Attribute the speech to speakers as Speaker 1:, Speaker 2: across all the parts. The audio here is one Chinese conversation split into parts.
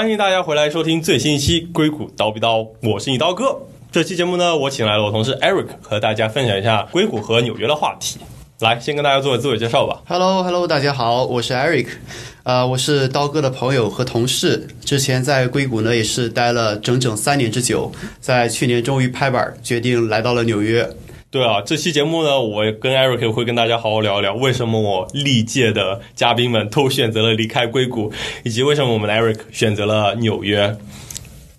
Speaker 1: 欢迎大家回来收听最新一期《硅谷刀逼刀》，我是你刀哥。这期节目呢，我请来了我同事 Eric 和大家分享一下硅谷和纽约的话题。来，先跟大家做个自我介绍吧。
Speaker 2: Hello，Hello，大家好，我是 Eric，呃，我是刀哥的朋友和同事，之前在硅谷呢也是待了整整三年之久，在去年终于拍板，决定来到了纽约。
Speaker 1: 对啊，这期节目呢，我跟 Eric 会跟大家好好聊一聊，为什么我历届的嘉宾们都选择了离开硅谷，以及为什么我们的 Eric 选择了纽约。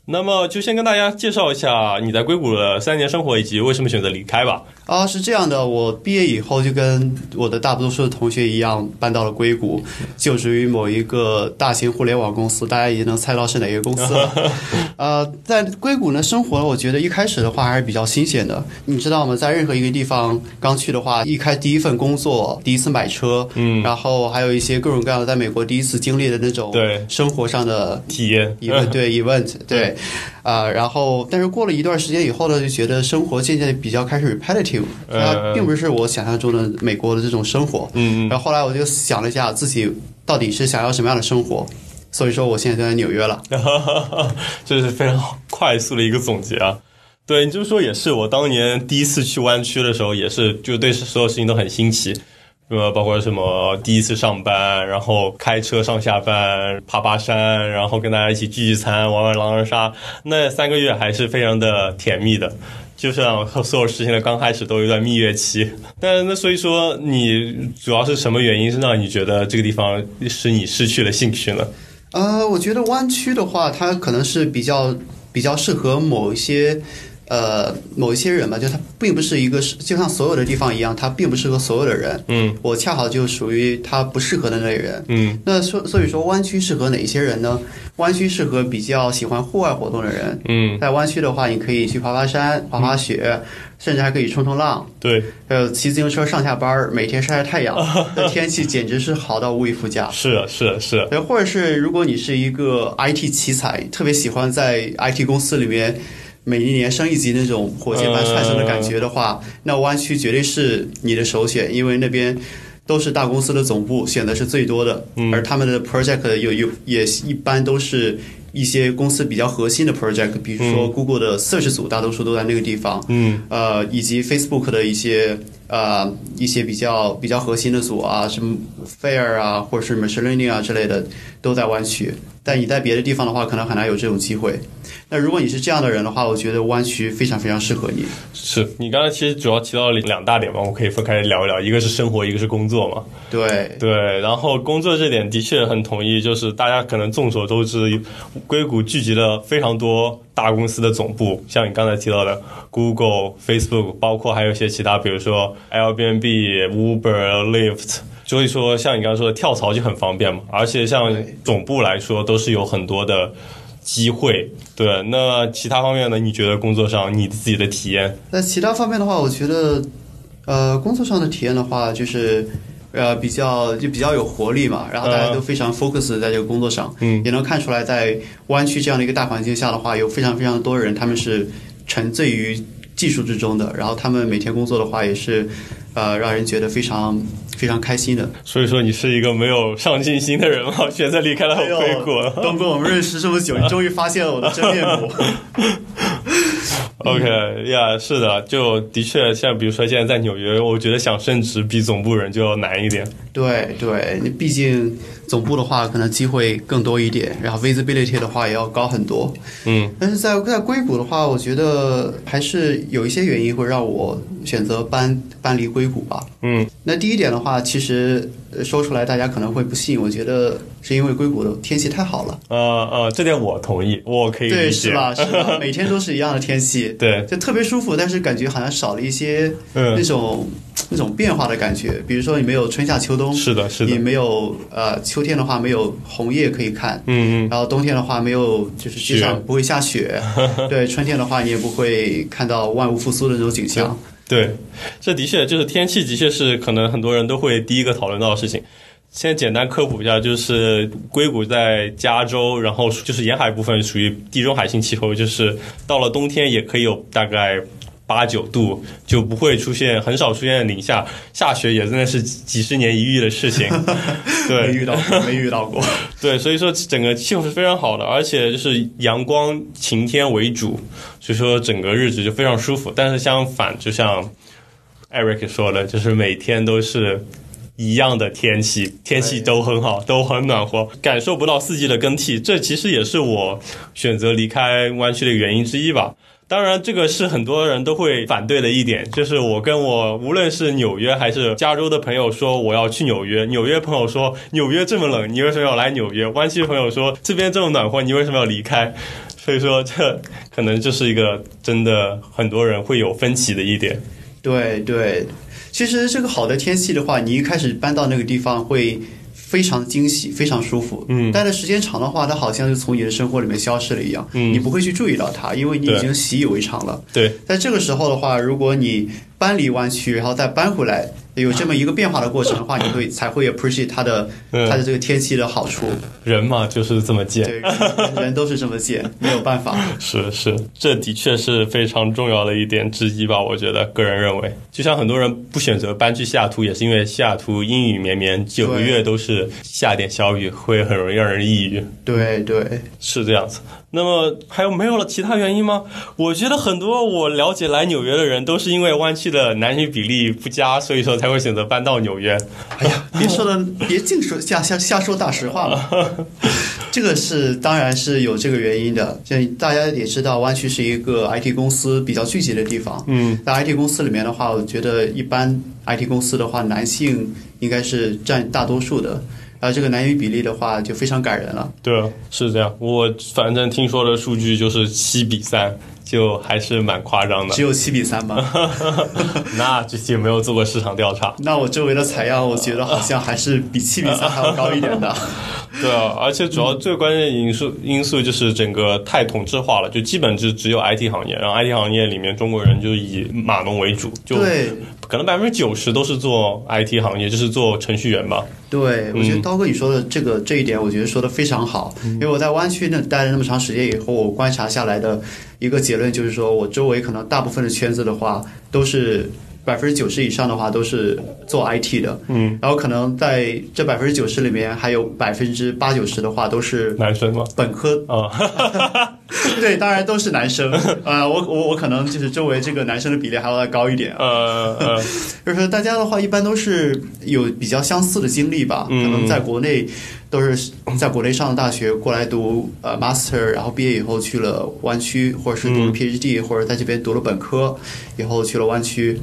Speaker 1: 那么就先跟大家介绍一下你在硅谷的三年生活，以及为什么选择离开吧。
Speaker 2: 啊，是这样的，我毕业以后就跟我的大多数的同学一样，搬到了硅谷，就职于某一个大型互联网公司，大家已经能猜到是哪个公司了。呃，在硅谷呢生活，我觉得一开始的话还是比较新鲜的。你知道吗？在任何一个地方刚去的话，一开第一份工作，第一次买车，
Speaker 1: 嗯，
Speaker 2: 然后还有一些各种各样的在美国第一次经历的那种
Speaker 1: 对
Speaker 2: 生活上的
Speaker 1: 体验
Speaker 2: event 对 event 对，啊、然后但是过了一段时间以后呢，就觉得生活渐渐比较开始 repetitive，它
Speaker 1: 呃
Speaker 2: 并不是我想象中的美国的这种生活。
Speaker 1: 嗯嗯
Speaker 2: 然后后来我就想了一下，自己到底是想要什么样的生活，所以说我现在就在纽约了。
Speaker 1: 这是非常快速的一个总结啊。对，你这么说也是，我当年第一次去湾区的时候，也是就对所有事情都很新奇，呃，包括什么第一次上班，然后开车上下班，爬爬山，然后跟大家一起聚聚餐，玩玩狼人杀，那三个月还是非常的甜蜜的。就像所有事情的刚开始都有一段蜜月期，但那所以说你主要是什么原因是让你觉得这个地方使你失去了兴趣呢？
Speaker 2: 呃，我觉得弯曲的话，它可能是比较比较适合某一些呃某一些人吧，就他并不是一个是就像所有的地方一样，它并不适合所有的人。
Speaker 1: 嗯
Speaker 2: 我恰好就属于他不适合的那类人。
Speaker 1: 嗯
Speaker 2: 那所所以说，湾区适合哪一些人呢？湾区适合比较喜欢户外活动的人。
Speaker 1: 嗯，
Speaker 2: 在湾区的话，你可以去爬爬山、滑滑雪，甚至还可以冲冲浪，
Speaker 1: 对。
Speaker 2: 还有骑自行车上下班，每天晒晒太阳，这天气简直是好到无以复加。
Speaker 1: 是啊是啊是啊，
Speaker 2: 对，或者是如果你是一个 IT 奇才，特别喜欢在 IT 公司里面每一年升一级那种火箭般窜升的感觉的话，那湾区绝对是你的首选，因为那边都是大公司的总部，选的是最多的，
Speaker 1: 嗯
Speaker 2: 而他们的 project 有有也一般都是。一些公司比较核心的 project，比如说 Google 的 Search 组，大多数都在那个地方。
Speaker 1: 嗯
Speaker 2: 呃，以及 Facebook 的一些呃一些比较比较核心的组啊，什么 Fair 啊，或者是 Machine Learning 啊之类的，都在湾区。但你在别的地方的话，可能很难有这种机会。那如果你是这样的人的话，我觉得湾区非常非常适合你。
Speaker 1: 是你刚才其实主要提到了两大点嘛，我们可以分开聊一聊，一个是生活，一个是工作嘛。
Speaker 2: 对，
Speaker 1: 对，然后工作这点的确很同意，就是大家可能众所周知，硅谷聚集了非常多大公司的总部，像你刚才提到的 Google、Facebook，包括还有一些其他，比如说 Airbnb、Uber、Lyft。所以说，像你刚刚说的，跳槽就很方便嘛，而且像总部来说，都是有很多的机会。对，那其他方面呢？你觉得工作上你自己的体验？
Speaker 2: 那其他方面的话，我觉得，呃，工作上的体验的话，就是。呃，比较就比较有活力嘛，然后大家都非常 focus 在这个工作上，
Speaker 1: 嗯
Speaker 2: 也能看出来，在湾区这样的一个大环境下的话，有非常非常多人，他们是沉醉于技术之中的，然后他们每天工作的话，也是呃让人觉得非常非常开心的。
Speaker 1: 所以说，你是一个没有上进心的人嘛，选择离开了硅谷。
Speaker 2: 东哥，我们认识这么久，你终于发现了我的真面目。
Speaker 1: OK 呀、是的，就的确像比如说现在在纽约，我觉得想升职比总部人就要难一点。
Speaker 2: 对对，你毕竟总部的话，可能机会更多一点，然后 visibility 的话也要高很多。
Speaker 1: 嗯
Speaker 2: 但是在在硅谷的话，我觉得还是有一些原因会让我选择搬搬离硅谷吧。
Speaker 1: 嗯
Speaker 2: 那第一点的话，其实呃说出来大家可能会不信，我觉得是因为硅谷的天气太好了。
Speaker 1: 呃呃，这点我同意，我可以。
Speaker 2: 对，是吧？是吧？每天都是一样的天气，
Speaker 1: 对，
Speaker 2: 就特别舒服，但是感觉好像少了一些
Speaker 1: 嗯
Speaker 2: 那种、那种变化的感觉。比如说，你没有春夏秋冬，
Speaker 1: 是的，是的。
Speaker 2: 你没有呃秋天的话没有红叶可以看，
Speaker 1: 嗯嗯
Speaker 2: 然后冬天的话没有就是街
Speaker 1: 雪
Speaker 2: 上不会下雪，对，春天的话你也不会看到万物复苏的那种景象。
Speaker 1: 对，这的确就是天气，的确是可能很多人都会第一个讨论到的事情。先简单科普一下，就是硅谷在加州，然后就是沿海部分属于地中海性气候，就是到了冬天也可以有大概八九度，就不会出现很少出现零下，下雪也真的是几十年一遇的事情。对，
Speaker 2: 没遇到过，没遇到过。
Speaker 1: 对，所以说整个气候是非常好的，而且就是阳光晴天为主，所以说整个日子就非常舒服。但是相反，就像 Eric 说的，就是每天都是。一样的天气，天气都很好，都很暖和，感受不到四季的更替。这其实也是我选择离开湾区的原因之一吧。当然，这个是很多人都会反对的一点，就是我跟我无论是纽约还是加州的朋友说我要去纽约，纽约朋友说纽约这么冷，你为什么要来纽约？湾区朋友说这边这么暖和，你为什么要离开？所以说，这可能就是一个真的很多人会有分歧的一点。
Speaker 2: 对对。其实这个好的天气的话，你一开始搬到那个地方会非常惊喜，非常舒服。
Speaker 1: 嗯，
Speaker 2: 待的时间长的话，它好像就从你的生活里面消失了一样。嗯，你不会去注意到它，因为你已经习以为常了。
Speaker 1: 对，
Speaker 2: 在这个时候的话，如果你搬离湾区，然后再搬回来。有这么一个变化的过程的话，你会才会 appreciate 它的它的这个天气的好处。
Speaker 1: 人嘛，就是这么贱，
Speaker 2: 对，人都是这么贱，没有办法。
Speaker 1: 是是，这的确是非常重要的一点之一吧？我觉得，个人认为，就像很多人不选择搬去西雅图，也是因为西雅图阴雨绵绵，九个月都是下点小雨，会很容易让人抑郁。
Speaker 2: 对对，
Speaker 1: 是这样子。那么还有没有了其他原因吗？我觉得很多我了解来纽约的人都是因为湾区的男女比例不佳，所以说才会选择搬到纽约。
Speaker 2: 哎呀，别说的，别净说瞎瞎瞎说大实话了。这个是当然是有这个原因的。这大家也知道，湾区是一个 IT 公司比较聚集的地方。
Speaker 1: 嗯，
Speaker 2: 在 IT 公司里面的话，我觉得一般 IT 公司的话，男性应该是占大多数的。然后，这个男女比例的话就非常感人了。
Speaker 1: 对，是这样。我反正听说的数据就是七比三，就还是蛮夸张的。
Speaker 2: 只有七比三吗？
Speaker 1: 那具体没有做过市场调查。
Speaker 2: 那我周围的采样，我觉得好像还是比七比三还要高一点的。
Speaker 1: 对啊，而且主要最关键因素因素就是整个太同质化了，就基本就只有 IT 行业，然后 IT 行业里面中国人就以码农为主，就可能百分之九十都是做 IT 行业，就是做程序员吧。
Speaker 2: 对，我觉得刀哥你说的这个这一点，我觉得说的非常好。因为我在湾区那待了那么长时间以后，我观察下来的一个结论就是说，我周围可能大部分的圈子的话，都是百分之九十以上的话都是做 IT 的。
Speaker 1: 嗯，
Speaker 2: 然后可能在这百分之九十里面，还有百分之八九十的话都是
Speaker 1: 男生吗？
Speaker 2: 本科
Speaker 1: 啊，
Speaker 2: 对，当然都是男生。啊，我我我可能就是周围这个男生的比例还要再高一点。
Speaker 1: 呃呃，
Speaker 2: 就是大家的话，一般都是有比较相似的经历吧，可能在国内。都是在国内上的大学过来读呃 master，然后毕业以后去了湾区，或者是读了 PhD，或者在这边读了本科，以后去了湾区。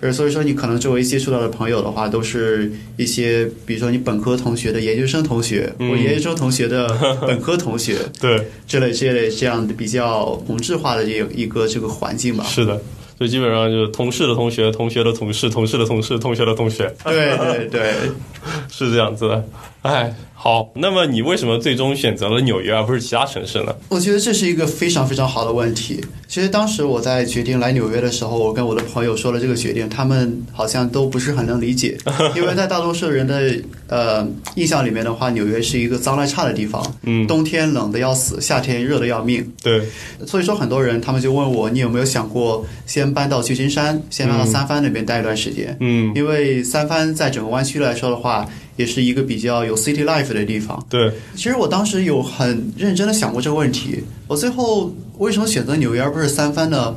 Speaker 2: 呃，所以说你可能周围接触到的朋友的话，都是一些比如说你本科同学的研究生同学，我研究生同学的本科同学，
Speaker 1: 对，
Speaker 2: 这类这类这样的比较同质化的这一个这个环境吧。
Speaker 1: 是的。就基本上就是同事的同学，同学的同事，同事的同事，同学的同学。
Speaker 2: 对对对，
Speaker 1: 是这样子的。哎，好，那么你为什么最终选择了纽约而不是其他城市呢？
Speaker 2: 我觉得这是一个非常非常好的问题。其实当时我在决定来纽约的时候，我跟我的朋友说了这个决定，他们好像都不是很能理解，因为在大多数人的呃印象里面的话，纽约是一个脏乱差的地方，
Speaker 1: 嗯，
Speaker 2: 冬天冷的要死，夏天热的要命。
Speaker 1: 对，
Speaker 2: 所以说很多人他们就问我，你有没有想过先搬到旧金山，先搬到三藩那边待一段时间？
Speaker 1: 嗯，
Speaker 2: 因为三藩在整个湾区来说的话，也是一个比较有 city life 的地方。
Speaker 1: 对，
Speaker 2: 其实我当时有很认真的想过这个问题，我最后为什么选择纽约而不是三藩呢？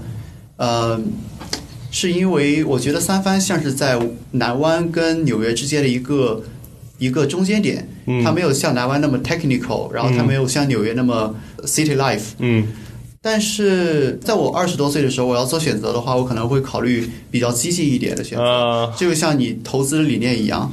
Speaker 2: 呃，是因为我觉得三藩像是在南湾跟纽约之间的一个一个中间点，它没有像南湾那么 technical，然后它没有像纽约那么 city life。
Speaker 1: 嗯。
Speaker 2: 但是在我二十多岁的时候，我要做选择的话，我可能会考虑比较激进一点的选择。这就像你投资的理念一样，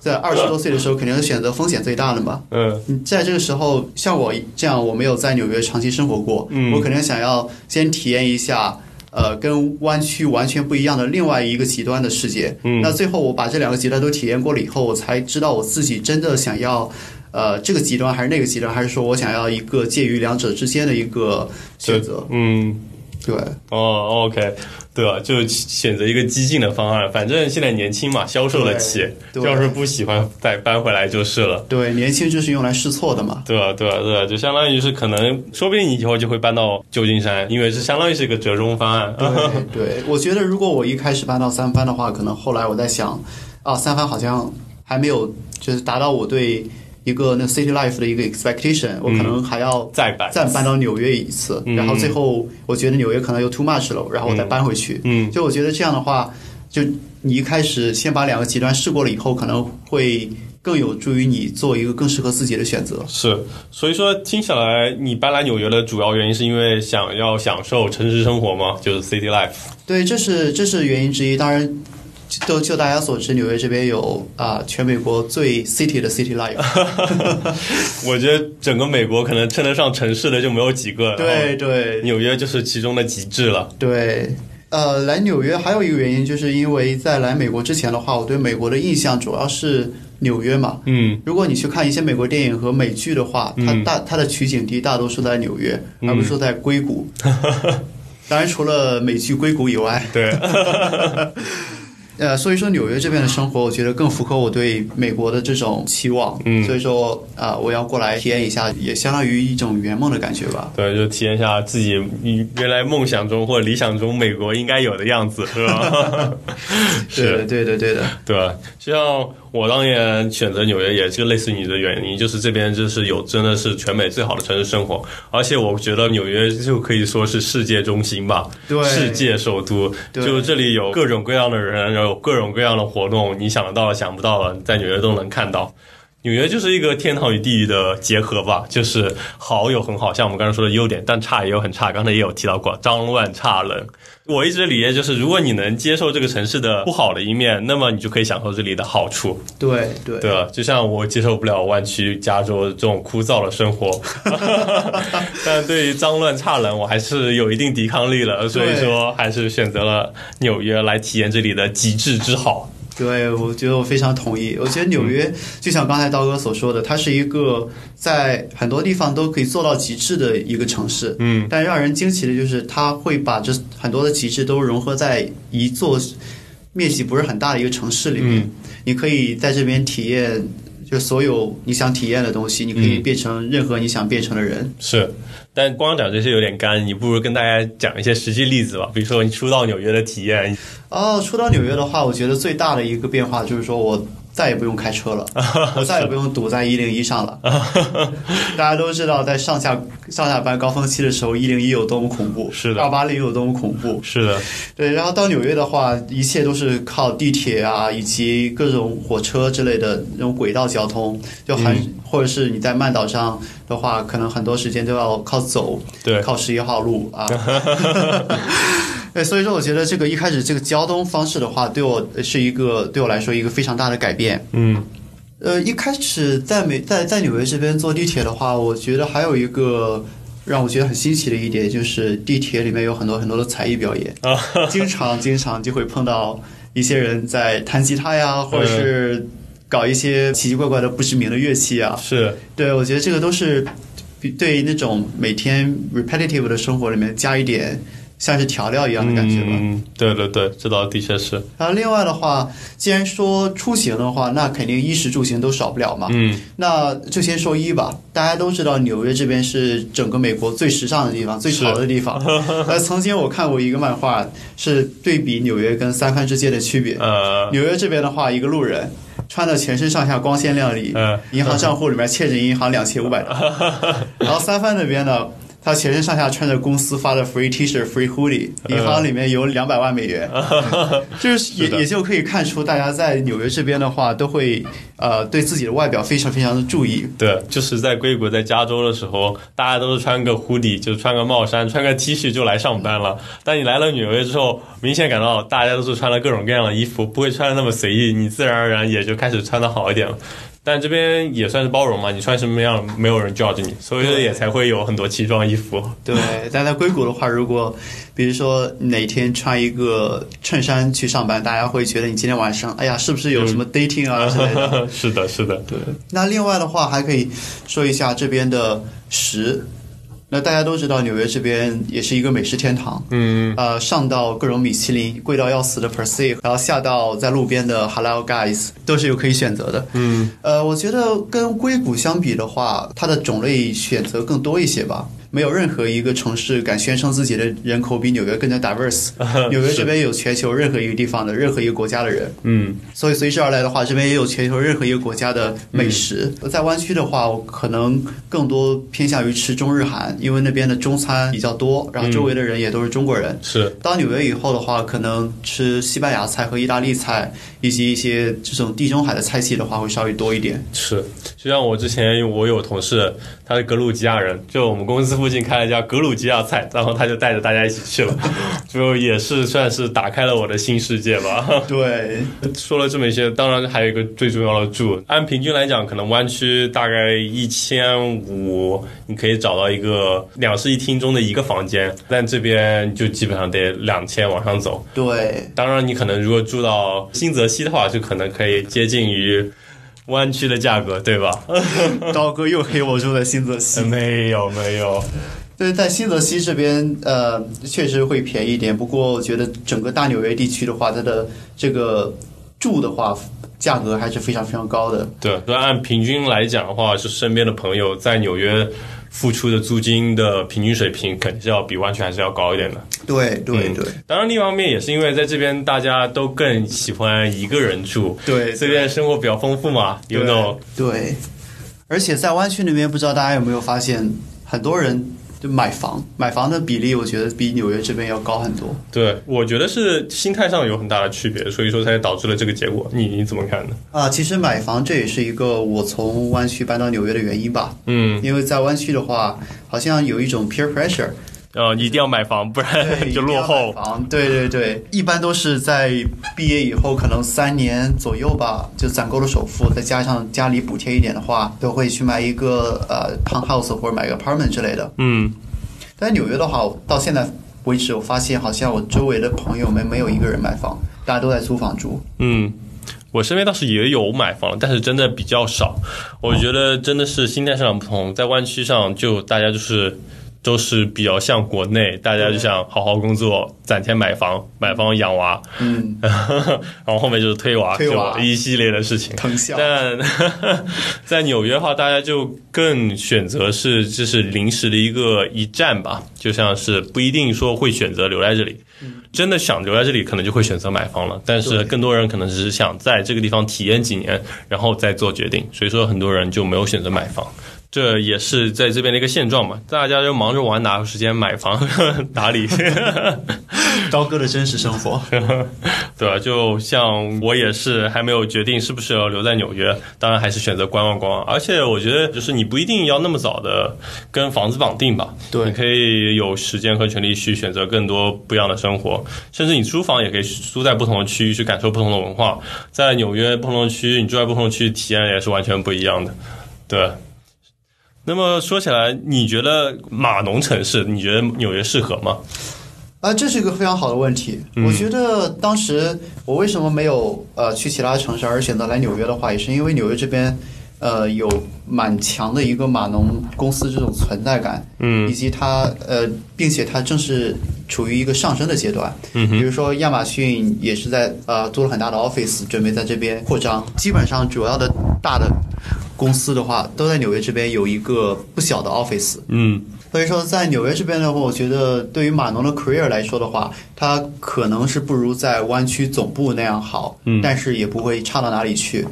Speaker 2: 在二十多岁的时候，肯定是选择风险最大的嘛。
Speaker 1: 嗯，
Speaker 2: 你在这个时候，像我这样，我没有在纽约长期生活过，我肯定想要先体验一下，呃，跟湾区完全不一样的另外一个极端的世界。
Speaker 1: 嗯，
Speaker 2: 那最后我把这两个极端都体验过了以后，我才知道我自己真的想要。呃，这个极端还是那个极端，还是说我想要一个介于两者之间的一个选择？
Speaker 1: 嗯，
Speaker 2: 对，
Speaker 1: 哦，OK，对吧？就选择一个激进的方案，反正现在年轻嘛，消受得起。要是不喜欢，再搬回来就是了。
Speaker 2: 对，年轻就是用来试错的嘛。
Speaker 1: 对啊？对啊？对啊？就相当于是可能，说不定你以后就会搬到旧金山，因为是相当于是一个折中方案。
Speaker 2: 对对，我觉得如果我一开始搬到三藩的话，可能后来我在想，啊，三藩好像还没有就是达到我对一个那 city life 的一个 expectation，我可能还要
Speaker 1: 再搬
Speaker 2: 再搬到纽约一次，
Speaker 1: 嗯
Speaker 2: 然后最后我觉得纽约可能又 too much 了，然后我再搬回去。
Speaker 1: 嗯
Speaker 2: 就我觉得这样的话，就你一开始先把两个极端试过了以后，可能会更有助于你做一个更适合自己的选择。
Speaker 1: 是，所以说听起来你搬来纽约的主要原因是因为想要享受城市生活吗？就是 city life。
Speaker 2: 对，这是这是原因之一。当然，就就大家所知，纽约这边有啊、全美国最 city 的 city life。
Speaker 1: 我觉得整个美国可能称得上城市的就没有几个，
Speaker 2: 对对
Speaker 1: 纽约就是其中的极致了。
Speaker 2: 对。呃，来纽约还有一个原因，就是因为在来美国之前的话，我对美国的印象主要是纽约嘛。
Speaker 1: 嗯
Speaker 2: 如果你去看一些美国电影和美剧的话，它
Speaker 1: 嗯
Speaker 2: 大它的取景地大多数在纽约，而不是说在硅谷。当然，除了美剧《硅谷》以外，
Speaker 1: 对，
Speaker 2: 呃，所以说纽约这边的生活，我觉得更符合我对美国的这种期望。
Speaker 1: 嗯
Speaker 2: 所以说啊、我要过来体验一下，也相当于一种圆梦的感觉吧。
Speaker 1: 对，就体验一下自己原来梦想中或者理想中美国应该有的样子，是吧？
Speaker 2: 对的，
Speaker 1: 是，
Speaker 2: 对的，对的。
Speaker 1: 对吧？就像我当年选择纽约，也是类似你的原因，就是这边就是有真的是全美最好的城市生活，而且我觉得纽约就可以说是世界中心吧，
Speaker 2: 对
Speaker 1: 世界首都，
Speaker 2: 对
Speaker 1: 就这里有各种各样的人，然后有各种各样的活动，你想得到的、想不到的，在纽约都能看到。纽约就是一个天堂与地狱的结合吧，就是好有很好，像我们刚才说的优点，但差也有很差。刚才也有提到过，脏乱差冷。我一直的理念就是，如果你能接受这个城市的不好的一面，那么你就可以享受这里的好处，
Speaker 2: 对对
Speaker 1: 对？就像我接受不了湾区、加州这种枯燥的生活，但对于脏乱差冷，我还是有一定抵抗力了，所以说还是选择了纽约来体验这里的极致之好。
Speaker 2: 对，我觉得我非常同意。我觉得纽约就像刚才刀哥所说的，它是一个在很多地方都可以做到极致的一个城市。
Speaker 1: 嗯，
Speaker 2: 但让人惊奇的就是，它会把这很多的极致都融合在一座面积不是很大的一个城市里面。
Speaker 1: 嗯
Speaker 2: 你可以在这边体验，就所有你想体验的东西，你可以
Speaker 1: 嗯
Speaker 2: 变成任何你想变成的人。
Speaker 1: 是，但光讲这些有点干，你不如跟大家讲一些实际例子吧，比如说你初到纽约的体验。
Speaker 2: 哦，说到纽约的话，我觉得最大的一个变化就是说我再也不用开车了，我再也不用堵在一零一上了。大家都知道，在上下上下班高峰期的时候，一零一有多么恐怖，
Speaker 1: 是的
Speaker 2: 二八零有多么恐怖。
Speaker 1: 是的，
Speaker 2: 对，然后到纽约的话，一切都是靠地铁啊，以及各种火车之类的那种轨道交通，就很、
Speaker 1: 嗯
Speaker 2: 或者是你在曼岛上的话，可能很多时间都要靠走，
Speaker 1: 对，
Speaker 2: 靠十一号路啊。对，所以说我觉得这个一开始这个交通方式的话，对我是一个对我来说一个非常大的改变。
Speaker 1: 嗯
Speaker 2: 呃，一开始在美在在纽约这边坐地铁的话，我觉得还有一个让我觉得很新奇的一点，就是地铁里面有很多很多的才艺表演，
Speaker 1: 啊，
Speaker 2: 经常经常就会碰到一些人在弹吉他呀，或者是搞一些奇奇怪怪的不知名的乐器啊。
Speaker 1: 是，
Speaker 2: 对，我觉得这个都是比对那种每天 repetitive 的生活里面加一点像是调料一样的感觉吧。
Speaker 1: 嗯，对对对，这倒的确是，
Speaker 2: 然后另外的话，既然说出行的话，那肯定衣食住行都少不了嘛。
Speaker 1: 嗯
Speaker 2: 那就先说衣吧，大家都知道纽约这边是整个美国最时尚的地方，最潮的地方。呃，曾经我看过一个漫画，是对比纽约跟三藩之间的区别。
Speaker 1: 呃
Speaker 2: 纽约这边的话，一个路人穿的全身上下光鲜亮丽，
Speaker 1: 呃，
Speaker 2: 银行账户里面欠着银行两千五百刀。然后三藩那边呢，他全身上下穿着公司发的 free T 恤、free hoodie，银行里面有两百万美元，就是也
Speaker 1: 是
Speaker 2: 也就可以看出，大家在纽约这边的话，都会呃对自己的外表非常非常的注意。
Speaker 1: 对，就是在硅谷、在加州的时候，大家都是穿个 hoodie，就穿个帽衫、穿个 T 恤就来上班了。但你来了纽约之后，明显感到大家都是穿了各种各样的衣服，不会穿的那么随意，你自然而然也就开始穿的好一点了。但这边也算是包容嘛，你穿什么样没有人 judge 你，所以说也才会有很多奇装异服。
Speaker 2: 对，但在硅谷的话，如果比如说哪天穿一个衬衫去上班，大家会觉得你今天晚上，哎呀，是不是有什么 dating 啊之类的？
Speaker 1: 是的，是的，
Speaker 2: 对。那另外的话，还可以说一下这边的食。那大家都知道，纽约这边也是一个美食天堂。
Speaker 1: 嗯，
Speaker 2: 呃，上到各种米其林贵到要死的 Percy，然后下到在路边的 Halal Guys，都是有可以选择的。
Speaker 1: 嗯，
Speaker 2: 呃，我觉得跟硅谷相比的话，它的种类选择更多一些吧。没有任何一个城市敢宣称自己的人口比纽约更加 diverse。纽约这边有全球任何一个地方的任何一个国家的人，
Speaker 1: 嗯，
Speaker 2: 所以随之而来的话，这边也有全球任何一个国家的美食。在湾区的话，我可能更多偏向于吃中日韩，因为那边的中餐比较多，然后周围的人也都是中国人。
Speaker 1: 是，
Speaker 2: 到纽约以后的话，可能吃西班牙菜和意大利菜，以及一些这种地中海的菜系的话，会稍微多一点。
Speaker 1: 是，就像我之前我有同事，他是格鲁吉亚人，就我们公司附近开了一家格鲁吉亚菜，然后他就带着大家一起去了，就也是算是打开了我的新世界吧。
Speaker 2: 对，
Speaker 1: 说了这么一些，当然还有一个最重要的住，按平均来讲，可能湾区大概一千五，你可以找到一个两室一厅中的一个房间，但这边就基本上得两千往上走。
Speaker 2: 对，
Speaker 1: 当然，你可能如果住到新泽西的话，就可能可以接近于湾区的价格，对吧？
Speaker 2: 刀哥又黑我住在新泽西。
Speaker 1: 没有，没有。
Speaker 2: 对，在新泽西这边，呃，确实会便宜一点。不过，我觉得整个大纽约地区的话，它的这个住的话，价格还是非常非常高的。
Speaker 1: 对，那按平均来讲的话，是身边的朋友在纽约付出的租金的平均水平，肯定是要比湾区还是要高一点的。
Speaker 2: 对对对。
Speaker 1: 当然，另一方面也是因为在这边大家都更喜欢一个人住，
Speaker 2: 对
Speaker 1: 这边生活比较丰富嘛，有那种
Speaker 2: 对，而且在湾区那边，不知道大家有没有发现，很多人就买房，买房的比例，我觉得比纽约这边要高很多。
Speaker 1: 对，我觉得是心态上有很大的区别，所以说才导致了这个结果。你你怎么看呢？
Speaker 2: 啊，其实买房这也是一个我从湾区搬到纽约的原因吧。
Speaker 1: 嗯，
Speaker 2: 因为在湾区的话，好像有一种 peer pressure，
Speaker 1: 呃，一定要买房，不然 就落后。
Speaker 2: 房，对对对，一般都是在毕业以后，可能三年左右吧，就攒够了首付，再加上家里补贴一点的话，都会去买一个呃 townhouse 或者买个 apartment 之类的。
Speaker 1: 嗯，
Speaker 2: 但纽约的话，到现在为止，我发现好像我周围的朋友们没有一个人买房，大家都在租房住。
Speaker 1: 嗯，我身边倒是也有买房，但是真的比较少。我觉得真的是心态上不同，在湾区上就大家就是。都是比较像国内，大家就想好好工作，攒钱买房，买房养娃，
Speaker 2: 嗯，
Speaker 1: 然后后面就是推娃，
Speaker 2: 推娃
Speaker 1: 一系列的事情。
Speaker 2: 藤校。
Speaker 1: 但 在纽约的话，大家就更选择是就是临时的一个一站吧，就像是不一定说会选择留在这里，真的想留在这里，可能就会选择买房了。但是更多人可能只是想在这个地方体验几年，然后再做决定，所以说很多人就没有选择买房。这也是在这边的一个现状嘛，大家就忙着玩，哪有时间买房 打理？
Speaker 2: 刀哥的真实生活。
Speaker 1: 对吧？就像我也是还没有决定是不是要留在纽约，当然还是选择观望观望。而且我觉得，就是你不一定要那么早的跟房子绑定吧，
Speaker 2: 对
Speaker 1: 你可以有时间和权利去选择更多不一样的生活，甚至你租房也可以租在不同的区域去感受不同的文化。在纽约不同的区域，你住在不同的区域，体验也是完全不一样的。对。那么说起来，你觉得码农城市，你觉得纽约适合吗？
Speaker 2: 啊，这是一个非常好的问题。我觉得当时我为什么没有呃去其他城市，而选择来纽约的话，也是因为纽约这边呃有蛮强的一个码农公司这种存在感，
Speaker 1: 嗯
Speaker 2: 以及它呃，并且它正是处于一个上升的阶段。
Speaker 1: 嗯
Speaker 2: 比如说亚马逊也是在呃做了很大的 office，准备在这边扩张。基本上主要的大的公司的话，都在纽约这边有一个不小的 office。
Speaker 1: 嗯
Speaker 2: 所以说，在纽约这边的话，我觉得对于码农的 career 来说的话，它可能是不如在湾区总部那样好，
Speaker 1: 嗯
Speaker 2: 但是也不会差到哪里去。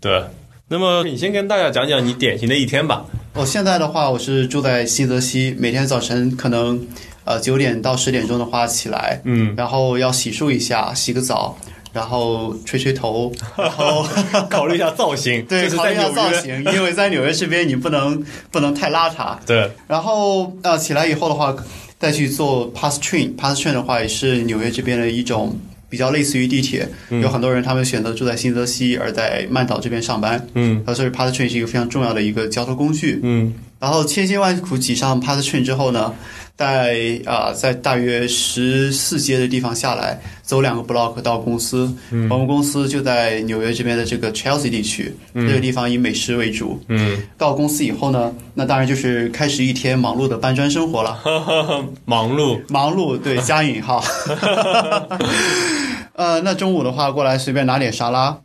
Speaker 1: 对，那么你先跟大家讲讲你典型的一天吧。
Speaker 2: 我现在的话，我是住在新泽西，每天早晨可能呃九点到十点钟的话起来，
Speaker 1: 嗯，
Speaker 2: 然后要洗漱一下，洗个澡，然后吹吹头，然 后
Speaker 1: 考虑一下造型，
Speaker 2: 对考虑一下。造型，因为 在纽约这边你不能不能太邋遢。
Speaker 1: 对，
Speaker 2: 然后呃起来以后的话，再去做 Pass Train，Pass Train 的话也是纽约这边的一种比较类似于地铁，有很多人他们选择住在新泽西，而在曼岛这边上班。
Speaker 1: 嗯
Speaker 2: 呃，所以 Pass Train 是一个非常重要的一个交通工具。
Speaker 1: 嗯
Speaker 2: 然后千辛万苦挤上 Pass Train 之后呢，在啊、在大约十四街的地方下来，走两个 block 到公司。
Speaker 1: 嗯
Speaker 2: 我们公司就在纽约这边的这个 Chelsea 地区，这个地方以美食为主。
Speaker 1: 嗯，
Speaker 2: 到公司以后呢，那当然就是开始一天忙碌的搬砖生活了。
Speaker 1: 忙碌，
Speaker 2: 忙碌，对，加引号。呃，那中午的话过来随便拿点沙拉，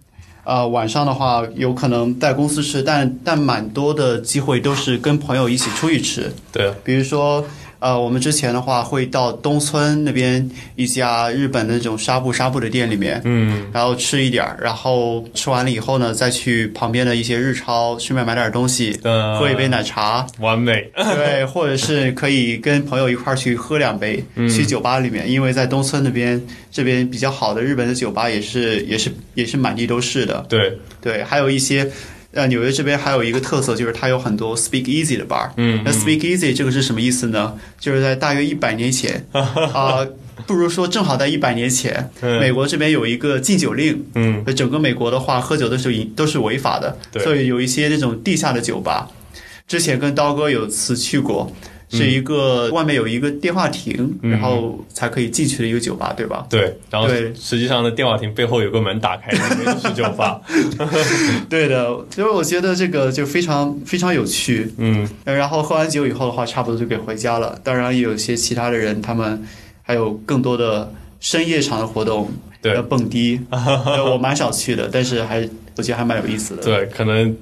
Speaker 2: 呃，晚上的话有可能在公司吃，但但蛮多的机会都是跟朋友一起出去吃，
Speaker 1: 对，
Speaker 2: 比如说。呃，我们之前的话会到东村那边一家日本的那种纱布纱布的店里面，
Speaker 1: 嗯，
Speaker 2: 然后吃一点儿，然后吃完了以后呢，再去旁边的一些日超顺便买点东西，
Speaker 1: 呃
Speaker 2: 喝一杯奶茶，
Speaker 1: 完美，
Speaker 2: 对，或者是可以跟朋友一块儿去喝两杯，去酒吧里面，因为在东村那边这边比较好的日本的酒吧也是也是也是满地都是的，
Speaker 1: 对，
Speaker 2: 对，还有一些。呃，纽约这边还有一个特色，就是它有很多 Speak Easy 的 bar。
Speaker 1: 嗯
Speaker 2: 那 Speak Easy 这个是什么意思呢？就是在大约一百年前，啊、不如说正好在一百年前，
Speaker 1: 嗯
Speaker 2: 美国这边有一个禁酒令，
Speaker 1: 嗯，
Speaker 2: 整个美国的话，喝酒都是都是违法的，
Speaker 1: 对
Speaker 2: 所以有一些这种地下的酒吧。之前跟刀哥有次去过，是一个、外面有一个电话亭，
Speaker 1: 嗯
Speaker 2: 然后才可以进去的一个酒吧，对吧？
Speaker 1: 对，然后
Speaker 2: 对
Speaker 1: 实际上呢，电话亭背后有个门打开，里面就是酒吧，
Speaker 2: 对的，所以我觉得这个就非常非常有趣。
Speaker 1: 嗯，
Speaker 2: 呃然后喝完酒以后的话，差不多就可以回家了。当然，也有一些其他的人，他们还有更多的深夜场的活动，
Speaker 1: 对
Speaker 2: 呃蹦迪，呃我蛮少去的，但是还我觉得还蛮有意思的。
Speaker 1: 对，可能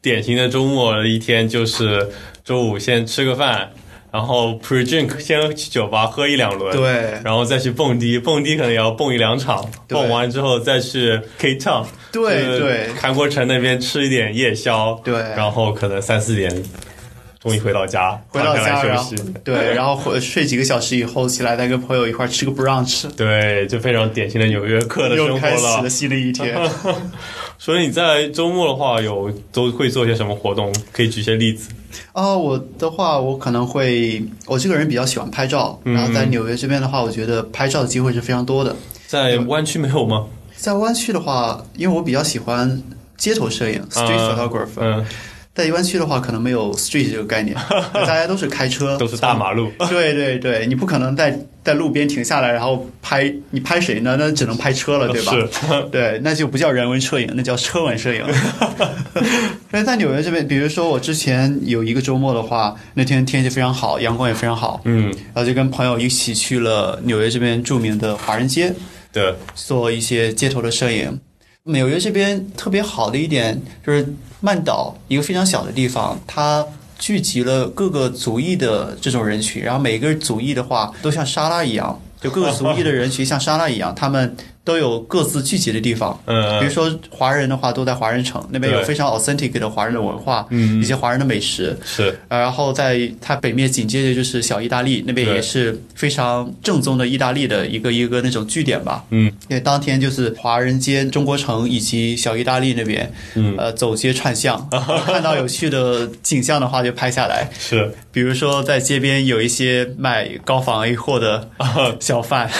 Speaker 1: 典型的周末的一天就是周五先吃个饭，然后 pre drink 先去酒吧喝一两轮，
Speaker 2: 对。
Speaker 1: 然后再去蹦迪，蹦迪可能也要蹦一两场，蹦完之后再去 K Town，就是
Speaker 2: 对对。
Speaker 1: 韩国城那边吃一点夜宵，
Speaker 2: 对。
Speaker 1: 然后可能三四点终于回到家，
Speaker 2: 回到家，
Speaker 1: 休息。
Speaker 2: 对，然后回睡几个小时以后起来，再跟朋友一块儿吃个 brunch，
Speaker 1: 对，就非常典型的纽约客的生活
Speaker 2: 又开始了
Speaker 1: 了。
Speaker 2: 新的一天。
Speaker 1: 所以你在周末的话，有都会做些什么活动？可以举些例子。
Speaker 2: 啊、我的话，我可能会，我这个人比较喜欢拍照，
Speaker 1: 嗯
Speaker 2: 然后在纽约这边的话，我觉得拍照的机会是非常多的。
Speaker 1: 在湾区没有吗
Speaker 2: 在湾区的话，因为我比较喜欢街头摄影 （street
Speaker 1: 啊
Speaker 2: photographer），、
Speaker 1: 嗯，
Speaker 2: 在湾区的话，可能没有 street 这个概念，大家都是开车，
Speaker 1: 都是大马路。
Speaker 2: 对对对，你不可能在在路边停下来，然后拍你拍谁呢？那只能拍车了，对吧？
Speaker 1: 是，
Speaker 2: 对，那就不叫人文摄影，那叫车文摄影。因为在纽约这边，比如说我之前有一个周末的话，那天天气非常好，阳光也非常好，
Speaker 1: 嗯，
Speaker 2: 然后就跟朋友一起去了纽约这边著名的华人街，
Speaker 1: 对，
Speaker 2: 做一些街头的摄影。纽约这边特别好的一点就是曼岛一个非常小的地方，它聚集了各个族裔的这种人群，然后每个族裔的话都像沙拉一样，就各个族裔的人群像沙拉一样，他们都有各自聚集的地方。嗯比如
Speaker 1: 嗯，
Speaker 2: 说华人的话都在华人城那边有非常 authentic 的华人的文化，
Speaker 1: 嗯。
Speaker 2: 一些华人的美食。
Speaker 1: 是，
Speaker 2: 呃然后在它北面紧接着就是小意大利，那边也是非常正宗的意大利的一个一个那种据点吧。
Speaker 1: 嗯，
Speaker 2: 因为当天就是华人街、中国城以及小意大利那边，
Speaker 1: 嗯，
Speaker 2: 呃，走街串巷，看到有趣的景象的话就拍下来。
Speaker 1: 是，
Speaker 2: 比如说在街边有一些卖高仿 A 货的 小贩，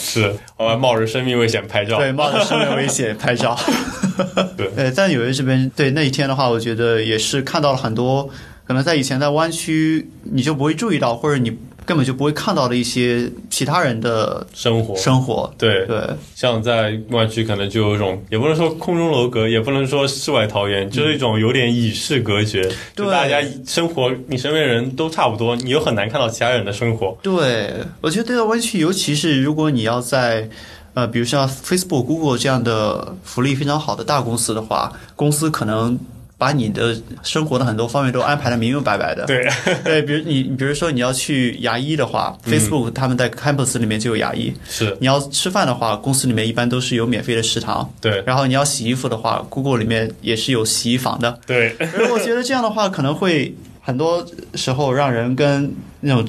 Speaker 1: 是，我们冒着生命危险拍照。
Speaker 2: 对，冒着生命危险拍照。
Speaker 1: 对
Speaker 2: 呃，在纽约这边，对那一天的话，我觉得也是看到了很多，可能在以前在湾区你就不会注意到，或者你根本就不会看到的一些其他人的
Speaker 1: 生活。
Speaker 2: 生活。
Speaker 1: 对，
Speaker 2: 对，
Speaker 1: 像在湾区可能就有一种，也不能说空中楼阁，也不能说世外桃源，就是一种有点与世隔绝。就
Speaker 2: 对
Speaker 1: 大家生活，你身边人都差不多，你又很难看到其他人的生活。
Speaker 2: 对，我觉得在湾区，尤其是如果你要在呃，比如像 Facebook、Google 这样的福利非常好的大公司的话，公司可能把你的生活的很多方面都安排的明明白白的。
Speaker 1: 对，
Speaker 2: 对，比如你，比如说你要去牙医的话、f a c e b o o k 他们在 campus 里面就有牙医。
Speaker 1: 是，
Speaker 2: 你要吃饭的话，公司里面一般都是有免费的食堂。
Speaker 1: 对，
Speaker 2: 然后你要洗衣服的话，Google 里面也是有洗衣房的。
Speaker 1: 对，
Speaker 2: 而 我觉得这样的话，可能会很多时候让人跟那种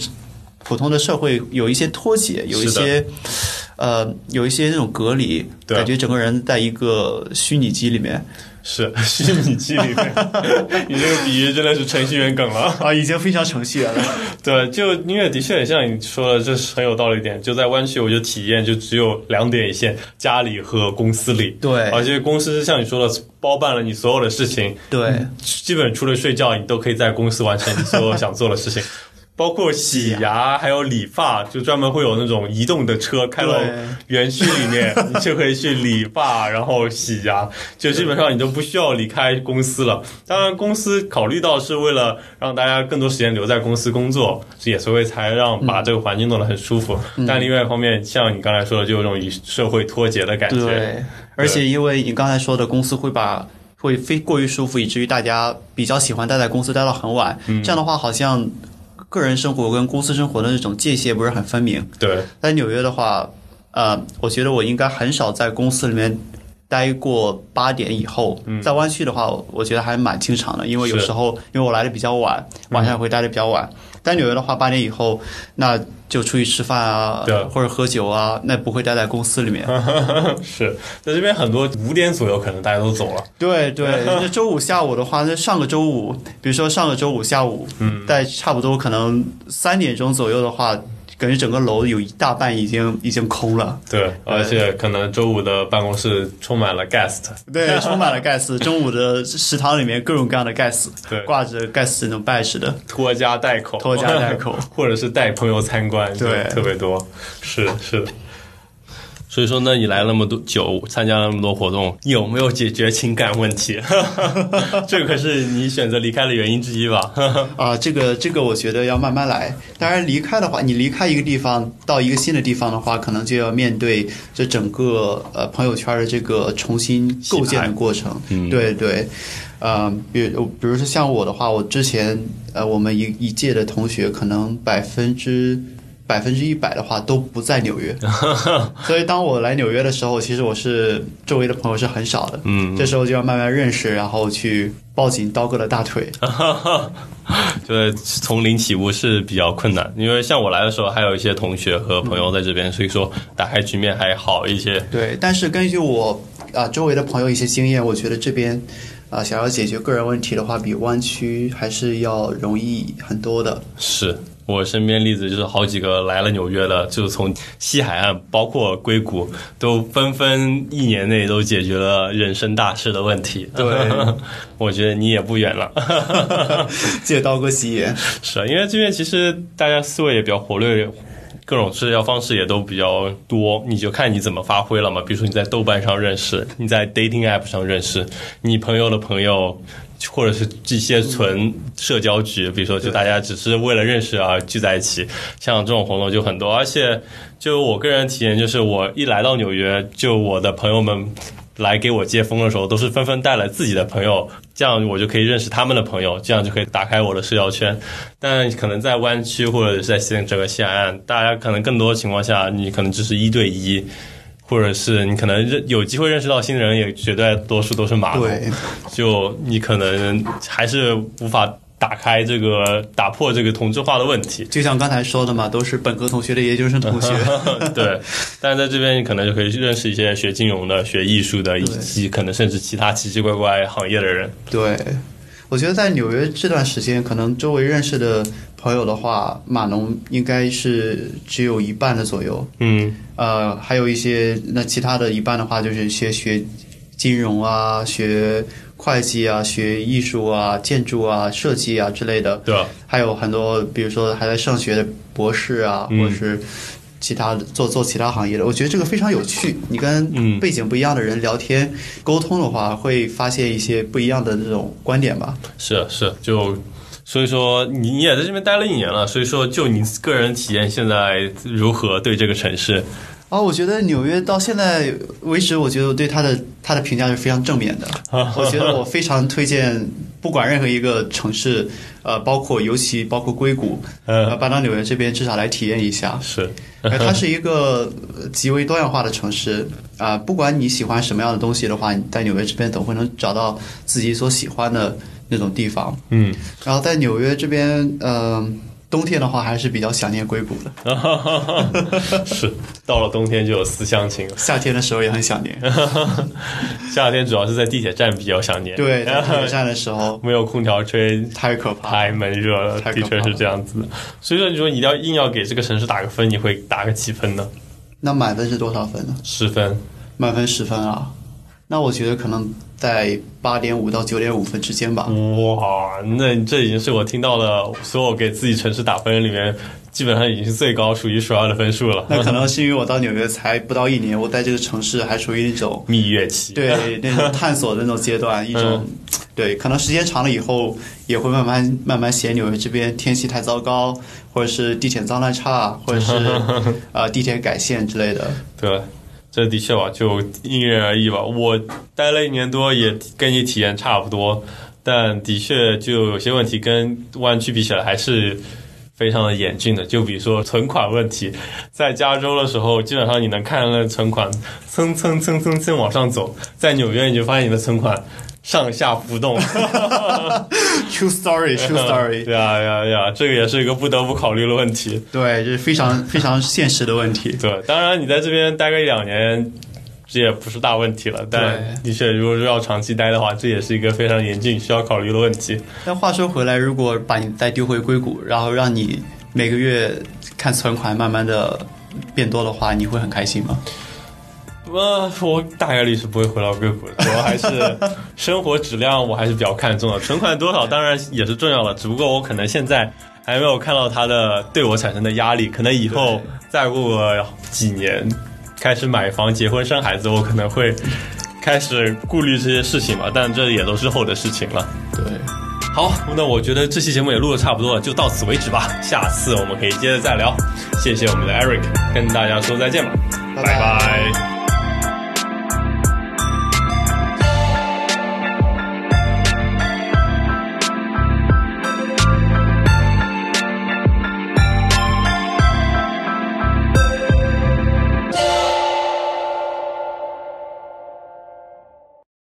Speaker 2: 普通的社会有一些脱节，有一些呃有一些那种隔离，
Speaker 1: 对
Speaker 2: 感觉整个人在一个虚拟机里面。
Speaker 1: 是虚拟机里面，你这个比喻真的是程序员梗了。
Speaker 2: 啊，已经非常程序员了。
Speaker 1: 对，就因为的确也像你说的，这是很有道理一点。就在湾区，我就体验就只有两点一线，家里和公司里。
Speaker 2: 对
Speaker 1: 而且公司像你说的，包办了你所有的事情，
Speaker 2: 对，
Speaker 1: 基本除了睡觉，你都可以在公司完成你所有想做的事情。包括洗牙，还有理发，就专门会有那种移动的车开到园区里面，你就可以去理发，然后洗牙，就基本上你都不需要离开公司了。当然，公司考虑到是为了让大家更多时间留在公司工作，也所以才让把这个环境弄得很舒服。但另外一方面，像你刚才说的，就有种与社会脱节的感觉。
Speaker 2: 对，而且因为你刚才说的，公司会把会非过于舒服，以至于大家比较喜欢待在公司待到很晚。这样的话，好像个人生活跟公司生活的那种界限不是很分明。
Speaker 1: 对，
Speaker 2: 在纽约的话，呃，我觉得我应该很少在公司里面待过八点以后。在湾区的话，我觉得还蛮经常的，因为有时候因为我来的比较晚，晚上也会待的比较晚。在纽约的话，八点以后那就出去吃饭啊
Speaker 1: 对，
Speaker 2: 或者喝酒啊，那不会待在公司里面。
Speaker 1: 是在这边很多五点左右可能大家都走了。
Speaker 2: 对对，那周五下午的话，那上个周五，比如说上个周五下午，嗯，在差不多可能三点钟左右的话，感觉整个楼有一大半已经已经空了。
Speaker 1: 对，而且可能周五的办公室充满了 guest。
Speaker 2: 对，充满了 guest。中午的食堂里面各种各样的 guest，，
Speaker 1: 对
Speaker 2: 挂着 guest 那种 badge 的。
Speaker 1: 拖家带口，
Speaker 2: 拖家带口，
Speaker 1: 或者是带朋友参观，
Speaker 2: 对
Speaker 1: 特别多，是是的。所以说呢，你来那么多久，参加了那么多活动，有没有解决情感问题？这个可是你选择离开的原因之一吧？
Speaker 2: 啊，这个这个，我觉得要慢慢来。当然，离开的话，你离开一个地方到一个新的地方的话，可能就要面对这整个呃朋友圈的这个重新构建的过程。
Speaker 1: 嗯
Speaker 2: 对对，呃，比如比如说像我的话，我之前呃我们一一届的同学，可能百分之。百分之一百的话都不在纽约，所以当我来纽约的时候，其实我是周围的朋友是很少的。
Speaker 1: 嗯，
Speaker 2: 这时候就要慢慢认识，然后去抱紧刀哥的大腿。
Speaker 1: 就是从零起步是比较困难，因为像我来的时候，还有一些同学和朋友在这边，所以说打开局面还好一些。
Speaker 2: 对，但是根据我啊、周围的朋友一些经验，我觉得这边啊、想要解决个人问题的话，比湾区还是要容易很多的。
Speaker 1: 是我身边例子就是好几个来了纽约的，就是从西海岸，包括硅谷，都纷纷一年内都解决了人生大事的问题。
Speaker 2: 对，
Speaker 1: 我觉得你也不远了。
Speaker 2: 借刀过西眼。
Speaker 1: 是啊，因为这边其实大家思维也比较活跃，各种社交方式也都比较多，你就看你怎么发挥了嘛。比如说你在豆瓣上认识，你在 dating app 上认识，你朋友的朋友。或者是这些纯社交局，比如说就大家只是为了认识而聚在一起，像这种活动就很多。而且就我个人体验，就是我一来到纽约，就我的朋友们来给我接风的时候，都是纷纷带来自己的朋友，这样我就可以认识他们的朋友，这样就可以打开我的社交圈。但可能在湾区或者是在西整个西海岸，大家可能更多情况下，你可能只是一对一。或者是你可能认有机会认识到新的人，也绝大多数都是码头。
Speaker 2: 对，
Speaker 1: 就你可能还是无法打开这个打破这个同质化的问题。
Speaker 2: 就像刚才说的嘛，都是本科同学的研究生同学。
Speaker 1: 对，但是在这边你可能就可以认识一些学金融的、学艺术的，以及可能甚至其他奇奇怪怪行业的人。
Speaker 2: 对，我觉得在纽约这段时间，可能周围认识的朋友的话，码农应该是只有一半的左右。
Speaker 1: 嗯，
Speaker 2: 呃，还有一些那其他的一半的话，就是一些学金融啊、学会计啊、学艺术啊、建筑啊、设计啊之类的，
Speaker 1: 对吧？
Speaker 2: 还有很多，比如说还在上学的博士啊，
Speaker 1: 嗯
Speaker 2: 或者是其他的做做其他行业的，我觉得这个非常有趣。你跟
Speaker 1: 嗯
Speaker 2: 背景不一样的人聊天、沟通的话，会发现一些不一样的这种观点吧。
Speaker 1: 是是，就所以说你你也在这边待了一年了，所以说就你个人体验现在如何对这个城市？
Speaker 2: 啊，我觉得纽约到现在为止，我觉得我对它的它的评价是非常正面的。我觉得我非常推荐，不管任何一个城市，呃，包括尤其包括硅谷，呃，
Speaker 1: 嗯，
Speaker 2: 搬到纽约这边至少来体验一下。
Speaker 1: 是，
Speaker 2: 呃它是一个呃极为多样化的城市啊、不管你喜欢什么样的东西的话，你在纽约这边总会能找到自己所喜欢的那种地方。
Speaker 1: 嗯
Speaker 2: 然后在纽约这边，嗯、冬天的话还是比较想念硅谷的。
Speaker 1: 是，到了冬天就有思乡情了。
Speaker 2: 夏天的时候也很想念。
Speaker 1: 夏天主要是在地铁站比较想念。
Speaker 2: 对，在地铁站的时候
Speaker 1: 没有空调吹，
Speaker 2: 太可怕，
Speaker 1: 太闷热了，的确是这样子的。所以说，你说你要硬要给这个城市打个分，你会打个几分呢？
Speaker 2: 那满分是多少分呢？
Speaker 1: 十分，
Speaker 2: 满分十分啊。那我觉得可能在八点五到九点五分之间吧。
Speaker 1: 哇，那这已经是我听到的所有给自己城市打分里面，基本上已经是最高、数一数二的分数了。
Speaker 2: 那可能是因为我到纽约才不到一年，我在这个城市还处于一种
Speaker 1: 蜜月期，
Speaker 2: 对 那种探索的那种阶段，一种 对，可能时间长了以后也会慢慢慢慢嫌纽约这边天气太糟糕，或者是地铁脏乱差，或者是 呃地铁改线之类的。
Speaker 1: 对。这的确吧，就因人而异吧。我待了一年多，也跟你体验差不多，但的确就有些问题跟湾区比起来还是非常的严峻的。就比如说存款问题，在加州的时候，基本上你能看到存款蹭蹭蹭蹭蹭往上走，在纽约你就发现你的存款。上下浮动，
Speaker 2: True story，True story。
Speaker 1: 对啊，呀呀，这个也是一个不得不考虑的问题。
Speaker 2: 对，这是非常非常现实的问题。
Speaker 1: 对，当然你在这边待个一两年，这也不是大问题了。但的确，如果说要长期待的话，这也是一个非常严峻需要考虑的问题。
Speaker 2: 但话说回来，如果把你再丢回硅谷，然后让你每个月看存款慢慢的变多的话，你会很开心吗？
Speaker 1: 呃，我大概率是不会回到硅谷的，主要还是生活质量，我还是比较看重的。存款多少当然也是重要的，只不过我可能现在还没有看到它的对我产生的压力，可能以后再过个几年，开始买房、结婚、生孩子，我可能会开始顾虑这些事情吧。但这也都是后的事情了。
Speaker 2: 对，
Speaker 1: 好，那我觉得这期节目也录的差不多了，就到此为止吧。下次我们可以接着再聊。谢谢我们的 Eric，跟大家说再见吧，
Speaker 2: 拜
Speaker 1: 拜。